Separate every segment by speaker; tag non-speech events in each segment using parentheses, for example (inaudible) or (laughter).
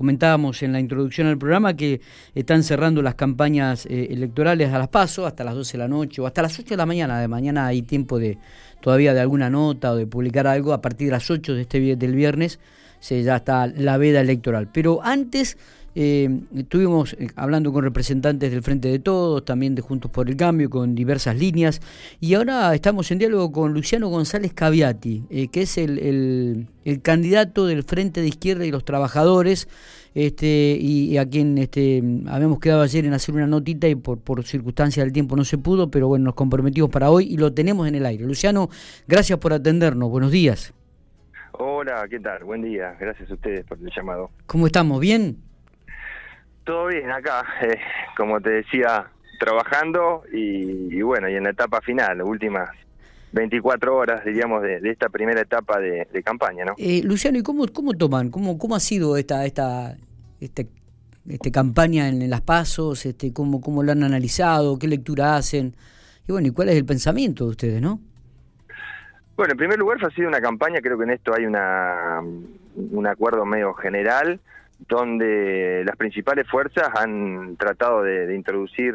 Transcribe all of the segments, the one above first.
Speaker 1: comentábamos en la introducción al programa que están cerrando las campañas eh, electorales a las PASO hasta las 12 de la noche o hasta las 8 de la mañana. De mañana hay tiempo de todavía de alguna nota o de publicar algo. A partir de las 8 de este del viernes se ya está la veda electoral. Pero antes eh, estuvimos eh, hablando con representantes del Frente de Todos, también de Juntos por el Cambio, con diversas líneas, y ahora estamos en diálogo con Luciano González Caviati, eh, que es el, candidato del Frente de Izquierda y los Trabajadores, este, y, a quien este, habíamos quedado ayer en hacer una notita y por, por circunstancias del tiempo no se pudo, pero bueno, nos comprometimos para hoy y lo tenemos en el aire. Luciano, gracias por atendernos, buenos días.
Speaker 2: Hola, ¿qué tal? Buen día, gracias a ustedes por el llamado.
Speaker 1: ¿Cómo estamos? ¿Bien?
Speaker 2: Todo bien acá, (laughs) eh, como te decía, trabajando y, bueno, y en la etapa final, últimas 24 horas, diríamos, de, esta primera etapa de, campaña, ¿no?
Speaker 1: Eh, Luciano, ¿y cómo, cómo toman? ¿Cómo, cómo ha sido esta, esta, este, este campaña en, las pasos? Este, ¿cómo, ¿Cómo lo han analizado? ¿Qué lectura hacen? Y bueno, ¿y cuál es el pensamiento de ustedes, no?
Speaker 2: Bueno, en primer lugar, ha sido una campaña, creo que en esto hay una, un acuerdo medio general, donde las principales fuerzas han tratado de, introducir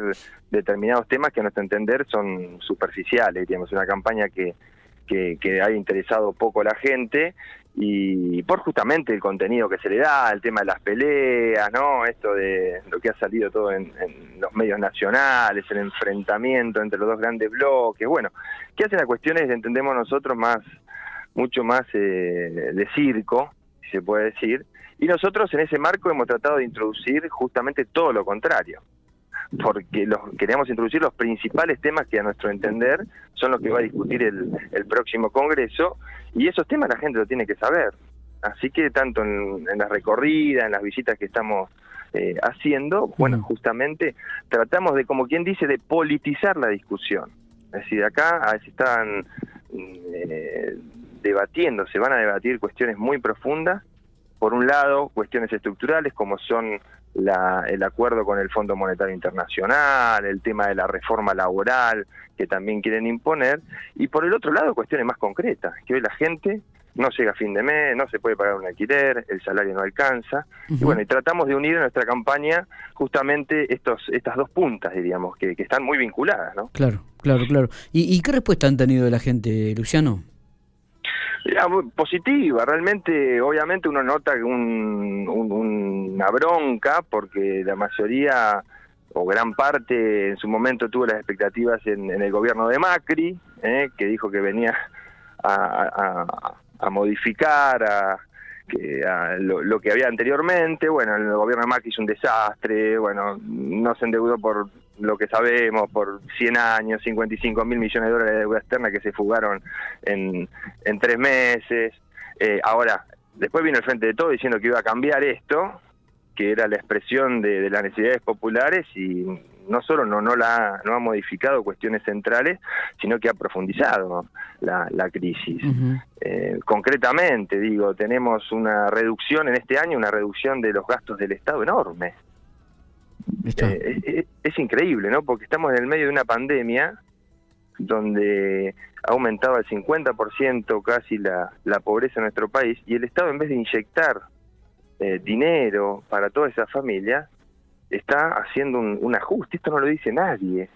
Speaker 2: determinados temas que a nuestro entender son superficiales, digamos, una campaña que, que, que ha interesado poco a la gente y por justamente el contenido que se le da, el tema de las peleas, ¿no? Esto de lo que ha salido todo en, los medios nacionales, el enfrentamiento entre los dos grandes bloques, bueno, que hacen a cuestiones, entendemos nosotros, más mucho más eh, de circo, si se puede decir, y nosotros en ese marco hemos tratado de introducir justamente todo lo contrario, porque los, queremos introducir los principales temas que a nuestro entender son los que va a discutir el, el próximo Congreso, y esos temas la gente lo tiene que saber. Así que tanto en, en la recorrida, en las visitas que estamos eh, haciendo, bueno, justamente tratamos de, como quien dice, de politizar la discusión. Es decir, acá están eh, debatiendo, se van a debatir cuestiones muy profundas por un lado, cuestiones estructurales como son el acuerdo con el Fondo Monetario Internacional, el tema de la reforma laboral que también quieren imponer, y por el otro lado, cuestiones más concretas, que hoy la gente no llega a fin de mes, no se puede pagar un alquiler, el salario no alcanza, y bueno, y tratamos de unir en nuestra campaña justamente estos estas dos puntas, diríamos, que, están muy vinculadas, ¿no?
Speaker 1: Claro, claro, claro. ¿Y, ¿Y qué respuesta han tenido de la gente, Luciano?
Speaker 2: Positiva, realmente, obviamente uno nota un, una bronca porque la mayoría o gran parte en su momento tuvo las expectativas en, el gobierno de Macri, eh, que dijo que venía a, modificar a, lo, que había anteriormente. Bueno, el gobierno de Macri hizo un desastre, bueno, no se endeudó por lo que sabemos, por 100 años, 55 mil millones de dólares de deuda externa que se fugaron en, en tres meses. Eh, ahora, después vino el Frente de Todo diciendo que iba a cambiar esto, que era la expresión de, las necesidades populares y no solo no, no, la, no ha modificado cuestiones centrales, sino que ha profundizado la, la crisis. Eh, concretamente, digo, tenemos una reducción en este año, una reducción de los gastos del Estado enorme. Eh, es, increíble, ¿no? Porque estamos en el medio de una pandemia donde ha aumentado al 50% casi la, la pobreza en nuestro país y el Estado en vez de inyectar eh, dinero para toda esa familia está haciendo un, ajuste, esto no lo dice nadie.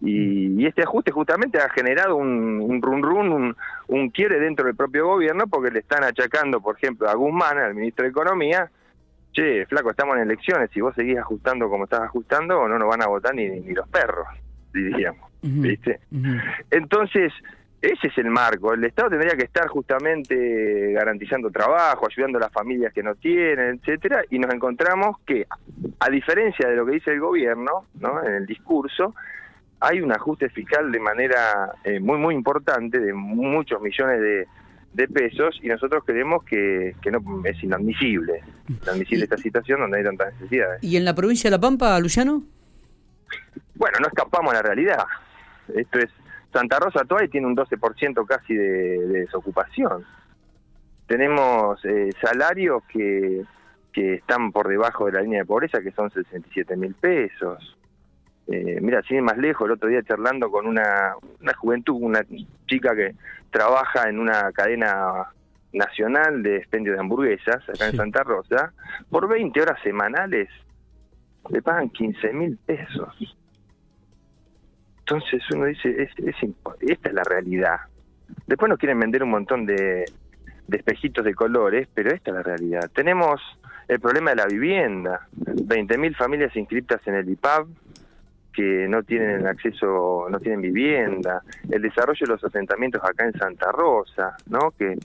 Speaker 2: Y, este ajuste justamente ha generado un, un run run, un, un quiebre dentro del propio gobierno porque le están achacando, por ejemplo, a Guzmán, al ministro de Economía, che, flaco, estamos en elecciones, si vos seguís ajustando como estás ajustando, no nos van a votar ni, ni los perros, diríamos, ¿viste? Entonces, ese es el marco. El Estado tendría que estar justamente garantizando trabajo, ayudando a las familias que no tienen, etcétera, y nos encontramos que, a diferencia de lo que dice el gobierno, ¿no? En el discurso, hay un ajuste fiscal de manera eh, muy, muy importante, de muchos millones de, de pesos y nosotros creemos que, que no es inadmisible, inadmisible esta situación donde hay tantas necesidades.
Speaker 1: ¿Y en la provincia de La Pampa, Luciano?
Speaker 2: Bueno, no escapamos a la realidad. Esto es, Santa Rosa todavía tiene un 12% casi de, desocupación. Tenemos eh, salarios que, que están por debajo de la línea de pobreza, que son 67 mil pesos. Eh, mira, sin ir más lejos, el otro día charlando con una, una juventud, una chica que trabaja en una cadena nacional de expendio de hamburguesas, acá en Santa Rosa, por 20 horas semanales le pagan 15 mil pesos. Entonces uno dice, es, esta es la realidad. Después nos quieren vender un montón de, de espejitos de colores, pero esta es la realidad. Tenemos el problema de la vivienda, 20.000 familias inscritas en el IPAB que no tienen acceso, no tienen vivienda, el desarrollo de los asentamientos acá en Santa Rosa, ¿no? Que,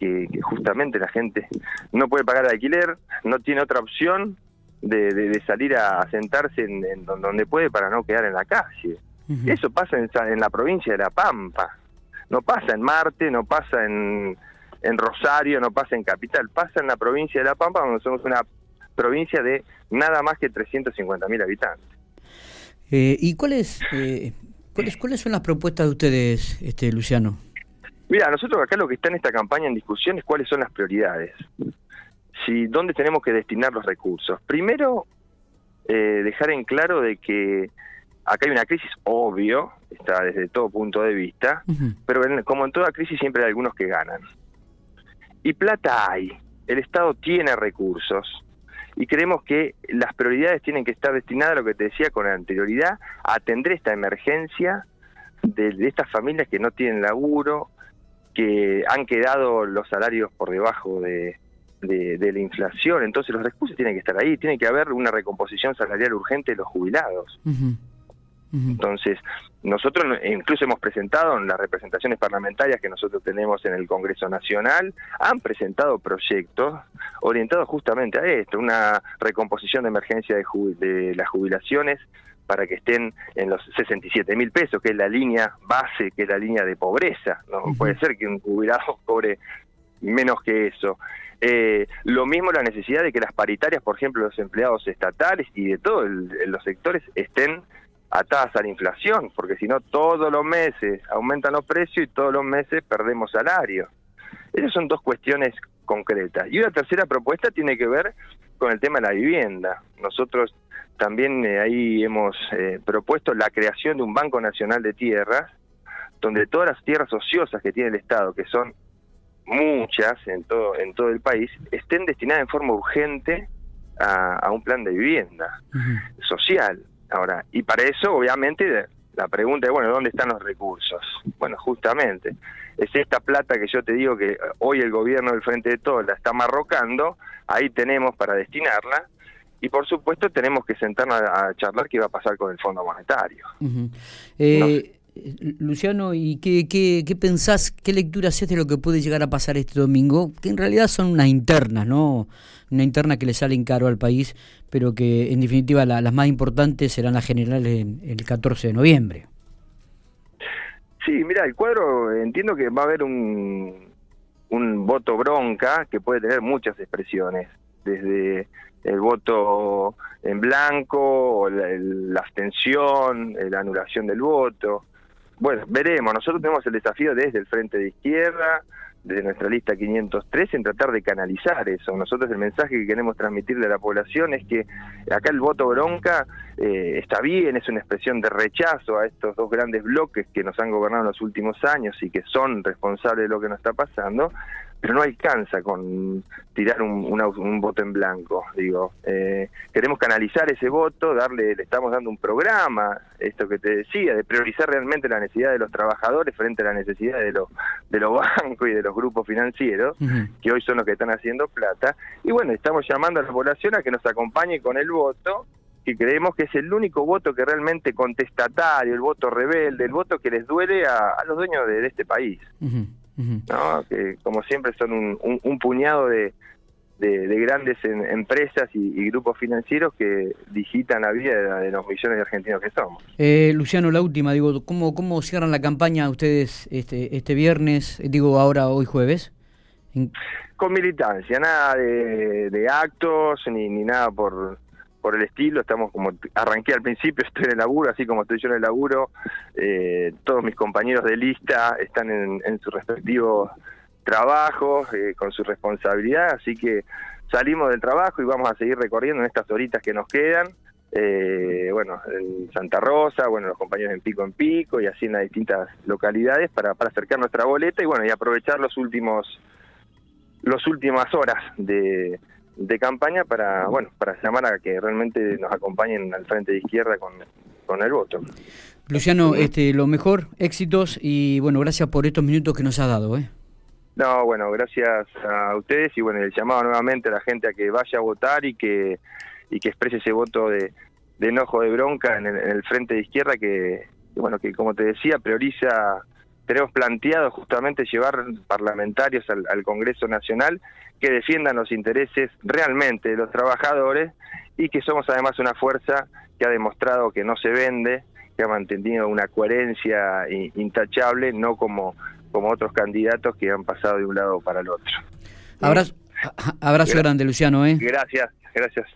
Speaker 2: que, justamente la gente no puede pagar alquiler, no tiene otra opción de, de, salir a asentarse en, en, donde puede para no quedar en la calle. Eso pasa en, en la provincia de La Pampa, no pasa en Marte, no pasa en, en Rosario, no pasa en Capital, pasa en la provincia de La Pampa, donde somos una provincia de nada más que 350 mil habitantes.
Speaker 1: Eh, ¿Y cuáles, eh, cuáles cuáles son las propuestas de ustedes, este Luciano?
Speaker 2: Mira, nosotros acá lo que está en esta campaña en discusión es cuáles son las prioridades. Si, ¿Dónde tenemos que destinar los recursos? Primero, eh, dejar en claro de que acá hay una crisis, obvio, está desde todo punto de vista, pero como en toda crisis siempre hay algunos que ganan. Y plata hay, el Estado tiene recursos y creemos que las prioridades tienen que estar destinadas a lo que te decía con anterioridad, a atender esta emergencia de, estas familias que no tienen laburo, que han quedado los salarios por debajo de, la inflación, entonces los recursos tienen que estar ahí, tiene que haber una recomposición salarial urgente de los jubilados. Entonces, nosotros incluso hemos presentado en las representaciones parlamentarias que nosotros tenemos en el Congreso Nacional, han presentado proyectos orientados justamente a esto, una recomposición de emergencia de, las jubilaciones para que estén en los 67 mil pesos, que es la línea base, que es la línea de pobreza. No puede ser que un jubilado (laughs) cobre menos que eso. Eh, lo mismo la necesidad de que las paritarias, por ejemplo, los empleados estatales y de todos los sectores estén atadas a la inflación, porque si no todos los meses aumentan los precios y todos los meses perdemos salario. Esas son dos cuestiones concretas. Y una tercera propuesta tiene que ver con el tema de la vivienda. Nosotros también eh, ahí hemos eh, propuesto la creación de un Banco Nacional de Tierras, donde todas las tierras ociosas que tiene el Estado, que son muchas en todo, en todo el país, estén destinadas en forma urgente a, un plan de vivienda social. Ahora, y para eso, obviamente, la pregunta es, bueno, ¿dónde están los recursos? Bueno, justamente, es esta plata que yo te digo que hoy el gobierno del Frente de Todos la está marrocando, ahí tenemos para destinarla, y por supuesto tenemos que sentarnos a, charlar qué va a pasar con el Fondo Monetario.
Speaker 1: eh, Luciano, ¿y qué, qué, qué, pensás, qué lectura haces de lo que puede llegar a pasar este domingo? Que en realidad son unas internas, ¿no? Una interna que le salen caro al país, pero que en definitiva las más importantes serán las generales en, el 14 de noviembre.
Speaker 2: Sí, mira, el cuadro entiendo que va a haber un, un voto bronca que puede tener muchas expresiones, desde el voto en blanco, la, la abstención, la anulación del voto bueno, veremos. Nosotros tenemos el desafío desde el Frente de Izquierda, desde nuestra lista 503, en tratar de canalizar eso. Nosotros el mensaje que queremos transmitirle a la población es que acá el voto bronca eh, está bien, es una expresión de rechazo a estos dos grandes bloques que nos han gobernado en los últimos años y que son responsables de lo que nos está pasando, pero no alcanza con tirar un, un voto en blanco. Digo, eh, queremos canalizar ese voto, darle, le estamos dando un programa, esto que te decía, de priorizar realmente la necesidad de los trabajadores frente a la necesidad de los de los (laughs) bancos y de los grupos financieros, que hoy son los que están haciendo plata. Y bueno, estamos llamando a la población a que nos acompañe con el voto que creemos que es el único voto que realmente contestatario, el voto rebelde, el voto que les duele a, los dueños de, este país. ¿No? que como siempre son un, puñado de, de, grandes empresas y, grupos financieros que digitan la vida de, los millones de argentinos que somos.
Speaker 1: Eh, Luciano, la última, digo, ¿cómo, ¿cómo cierran la campaña ustedes este, este viernes, digo ahora hoy jueves?
Speaker 2: Con militancia, nada de, de actos ni, ni nada por por el estilo, estamos como arranqué al principio, (laughs) estoy en el laburo, así como estoy yo en el laburo, eh, todos mis compañeros de lista están en, en sus respectivos trabajos, eh, con su responsabilidad, así que salimos del trabajo y vamos a seguir recorriendo en estas horitas que nos quedan, eh, bueno, en Santa Rosa, bueno, los compañeros en Pico en Pico y así en las distintas localidades para, acercar nuestra boleta y bueno, y aprovechar los últimos las últimas horas de, de campaña para, bueno, para llamar a que realmente nos acompañen al frente de izquierda con, con el voto.
Speaker 1: Luciano, este, lo mejor, éxitos y bueno, gracias por estos minutos que nos ha dado. ¿eh?
Speaker 2: No, bueno, gracias a ustedes y bueno, el llamado nuevamente a la gente a que vaya a votar y que y que exprese ese voto de, enojo, de bronca en el, frente de izquierda que, bueno, que como te decía, prioriza, tenemos planteado justamente llevar parlamentarios al Congreso Nacional que defiendan los intereses realmente de los trabajadores y que somos además una fuerza que ha demostrado que no se vende, que ha mantenido una coherencia intachable, no como, como otros candidatos que han pasado de un lado para el otro.
Speaker 1: Abrazo, abrazo grande, Luciano. ¿eh?
Speaker 2: Gracias, gracias,